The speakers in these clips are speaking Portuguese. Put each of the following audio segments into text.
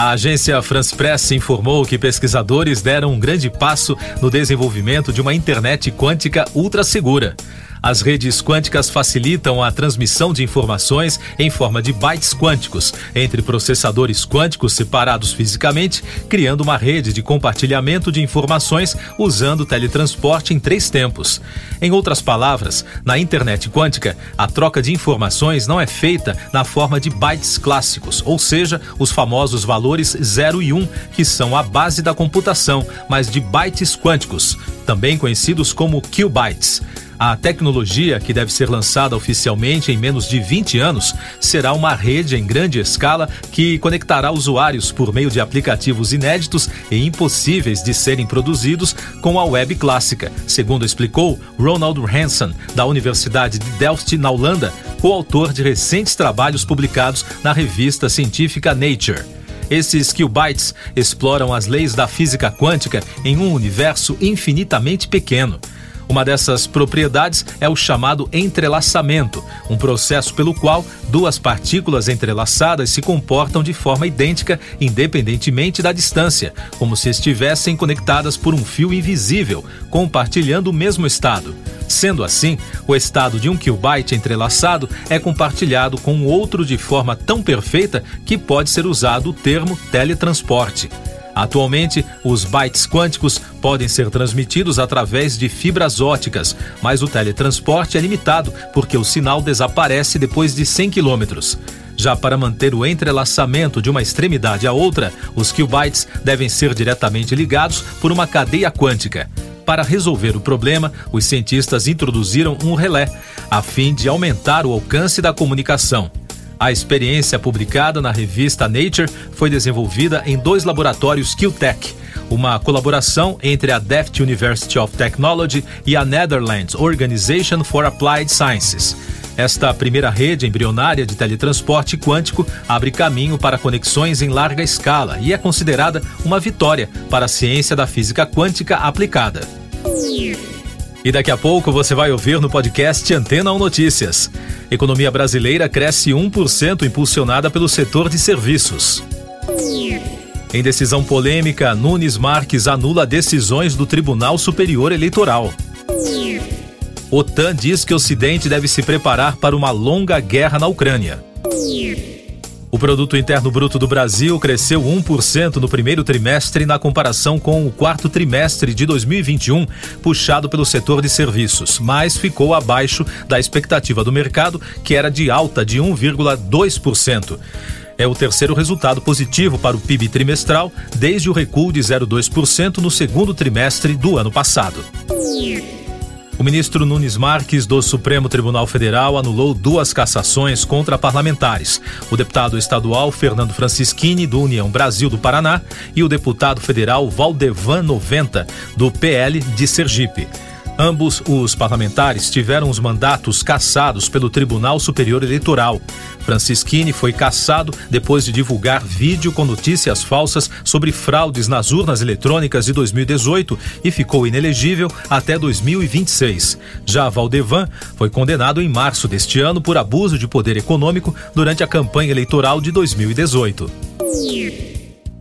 A agência France Press informou que pesquisadores deram um grande passo no desenvolvimento de uma internet quântica ultra segura. As redes quânticas facilitam a transmissão de informações em forma de bytes quânticos entre processadores quânticos separados fisicamente, criando uma rede de compartilhamento de informações usando teletransporte em três tempos. Em outras palavras, na internet quântica, a troca de informações não é feita na forma de bytes clássicos, ou seja, os famosos valores 0 e 1, um, que são a base da computação, mas de bytes quânticos, também conhecidos como qubits. A tecnologia, que deve ser lançada oficialmente em menos de 20 anos, será uma rede em grande escala que conectará usuários por meio de aplicativos inéditos e impossíveis de serem produzidos com a web clássica, segundo explicou Ronald Hansen, da Universidade de Delft, na Holanda, coautor de recentes trabalhos publicados na revista científica Nature. Esses qubits exploram as leis da física quântica em um universo infinitamente pequeno. Uma dessas propriedades é o chamado entrelaçamento, um processo pelo qual duas partículas entrelaçadas se comportam de forma idêntica, independentemente da distância, como se estivessem conectadas por um fio invisível, compartilhando o mesmo estado. Sendo assim, o estado de um qubit entrelaçado é compartilhado com outro de forma tão perfeita que pode ser usado o termo teletransporte. Atualmente, os bytes quânticos podem ser transmitidos através de fibras óticas, mas o teletransporte é limitado porque o sinal desaparece depois de 100 quilômetros. Já para manter o entrelaçamento de uma extremidade à outra, os qubits devem ser diretamente ligados por uma cadeia quântica. Para resolver o problema, os cientistas introduziram um relé, a fim de aumentar o alcance da comunicação. A experiência publicada na revista Nature foi desenvolvida em dois laboratórios QTech, uma colaboração entre a Delft University of Technology e a Netherlands Organization for Applied Sciences. Esta primeira rede embrionária de teletransporte quântico abre caminho para conexões em larga escala e é considerada uma vitória para a ciência da física quântica aplicada. E daqui a pouco você vai ouvir no podcast Antena 1 Notícias. Economia brasileira cresce 1% impulsionada pelo setor de serviços. Em decisão polêmica, Nunes Marques anula decisões do Tribunal Superior Eleitoral. OTAN diz que o Ocidente deve se preparar para uma longa guerra na Ucrânia. O produto interno bruto do Brasil cresceu 1% no primeiro trimestre na comparação com o quarto trimestre de 2021, puxado pelo setor de serviços, mas ficou abaixo da expectativa do mercado, que era de alta de 1,2%. É o terceiro resultado positivo para o PIB trimestral desde o recuo de 0,2% no segundo trimestre do ano passado. O ministro Nunes Marques, do Supremo Tribunal Federal, anulou duas cassações contra parlamentares: o deputado estadual Fernando Francischini, do União Brasil do Paraná, e o deputado federal Valdevan 90, do PL de Sergipe. Ambos os parlamentares tiveram os mandatos cassados pelo Tribunal Superior Eleitoral. Francisquini foi cassado depois de divulgar vídeo com notícias falsas sobre fraudes nas urnas eletrônicas de 2018 e ficou inelegível até 2026. Já Valdevan foi condenado em março deste ano por abuso de poder econômico durante a campanha eleitoral de 2018.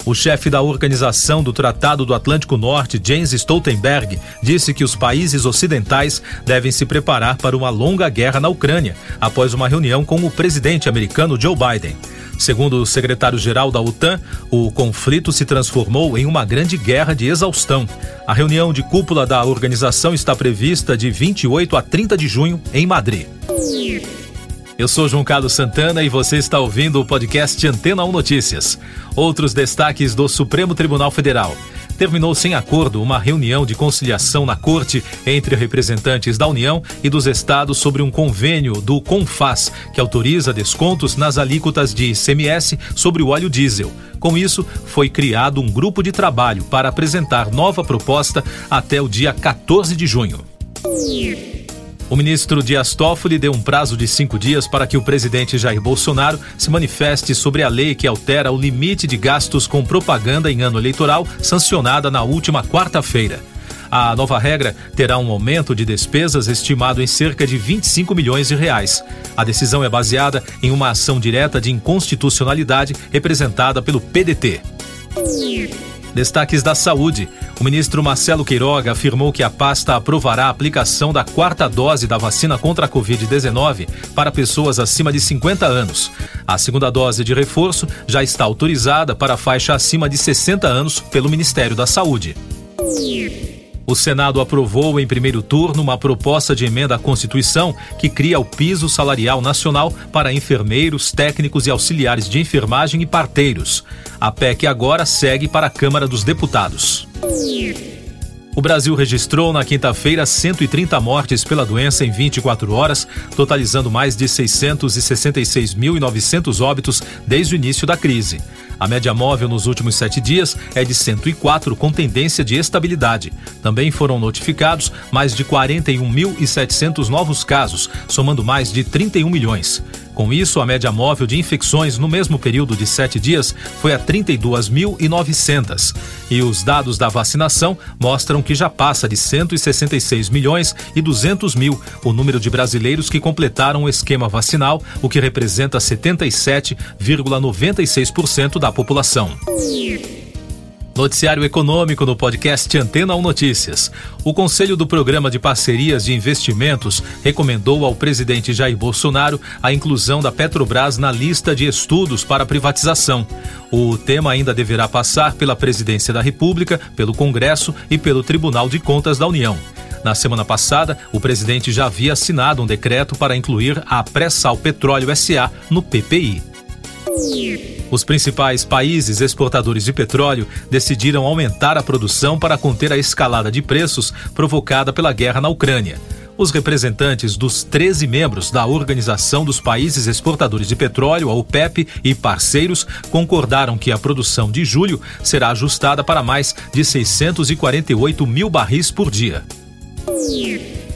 O chefe da Organização do Tratado do Atlântico Norte, James Stoltenberg, disse que os países ocidentais devem se preparar para uma longa guerra na Ucrânia, após uma reunião com o presidente americano Joe Biden. Segundo o secretário-geral da OTAN, o conflito se transformou em uma grande guerra de exaustão. A reunião de cúpula da organização está prevista de 28 a 30 de junho em Madrid. Eu sou João Carlos Santana e você está ouvindo o podcast Antena 1 Notícias. Outros destaques do Supremo Tribunal Federal. Terminou sem acordo uma reunião de conciliação na Corte entre representantes da União e dos estados sobre um convênio do CONFAS, que autoriza descontos nas alíquotas de ICMS sobre o óleo diesel. Com isso, foi criado um grupo de trabalho para apresentar nova proposta até o dia 14 de junho. O ministro Dias Toffoli deu um prazo de cinco dias para que o presidente Jair Bolsonaro se manifeste sobre a lei que altera o limite de gastos com propaganda em ano eleitoral, sancionada na última quarta-feira. A nova regra terá um aumento de despesas estimado em cerca de 25 milhões de reais. A decisão é baseada em uma ação direta de inconstitucionalidade representada pelo PDT. Destaques da saúde. O ministro Marcelo Queiroga afirmou que a pasta aprovará a aplicação da quarta dose da vacina contra a Covid-19 para pessoas acima de 50 anos. A segunda dose de reforço já está autorizada para a faixa acima de 60 anos pelo Ministério da Saúde. O Senado aprovou em primeiro turno uma proposta de emenda à Constituição que cria o piso salarial nacional para enfermeiros, técnicos e auxiliares de enfermagem e parteiros. A PEC agora segue para a Câmara dos Deputados. O Brasil registrou na quinta-feira 130 mortes pela doença em 24 horas, totalizando mais de 666.900 óbitos desde o início da crise. A média móvel nos últimos sete dias é de 104, com tendência de estabilidade. Também foram notificados mais de 41.700 novos casos, somando mais de 31 milhões. Com isso, a média móvel de infecções no mesmo período de sete dias foi a 32.900. E os dados da vacinação mostram que já passa de 166 milhões e 200 mil o número de brasileiros que completaram o esquema vacinal, o que representa 77,96% da população. Noticiário Econômico no podcast Antena 1 Notícias. O Conselho do Programa de Parcerias de Investimentos recomendou ao presidente Jair Bolsonaro a inclusão da Petrobras na lista de estudos para privatização. O tema ainda deverá passar pela Presidência da República, pelo Congresso e pelo Tribunal de Contas da União. Na semana passada, o presidente já havia assinado um decreto para incluir a Pré-Sal Petróleo SA no PPI. Os principais países exportadores de petróleo decidiram aumentar a produção para conter a escalada de preços provocada pela guerra na Ucrânia. Os representantes dos 13 membros da Organização dos Países Exportadores de Petróleo, a OPEP, e parceiros concordaram que a produção de julho será ajustada para mais de 648 mil barris por dia.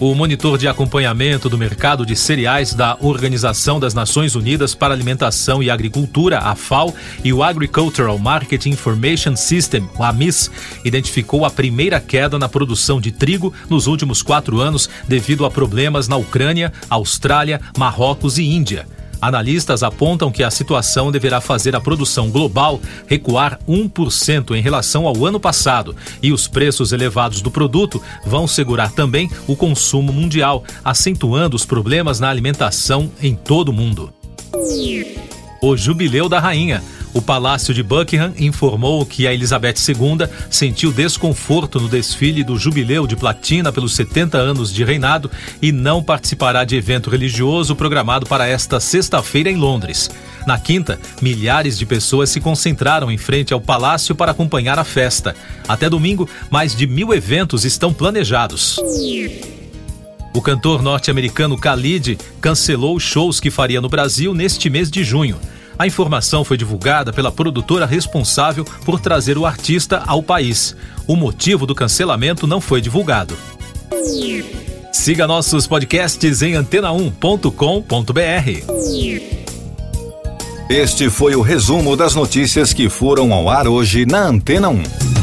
O monitor de acompanhamento do mercado de cereais da Organização das Nações Unidas para Alimentação e Agricultura, a FAO, e o Agricultural Market Information System, o AMIS, identificou a primeira queda na produção de trigo nos últimos quatro anos devido a problemas na Ucrânia, Austrália, Marrocos e Índia. Analistas apontam que a situação deverá fazer a produção global recuar 1% em relação ao ano passado e os preços elevados do produto vão segurar também o consumo mundial, acentuando os problemas na alimentação em todo o mundo. O Jubileu da Rainha. O Palácio de Buckingham informou que a Elizabeth II sentiu desconforto no desfile do Jubileu de Platina pelos 70 anos de reinado e não participará de evento religioso programado para esta sexta-feira em Londres. Na quinta, milhares de pessoas se concentraram em frente ao palácio para acompanhar a festa. Até domingo, mais de mil eventos estão planejados. O cantor norte-americano Khalid cancelou shows que faria no Brasil neste mês de junho. A informação foi divulgada pela produtora responsável por trazer o artista ao país. O motivo do cancelamento não foi divulgado. Siga nossos podcasts em antena1.com.br. Este foi o resumo das notícias que foram ao ar hoje na Antena 1.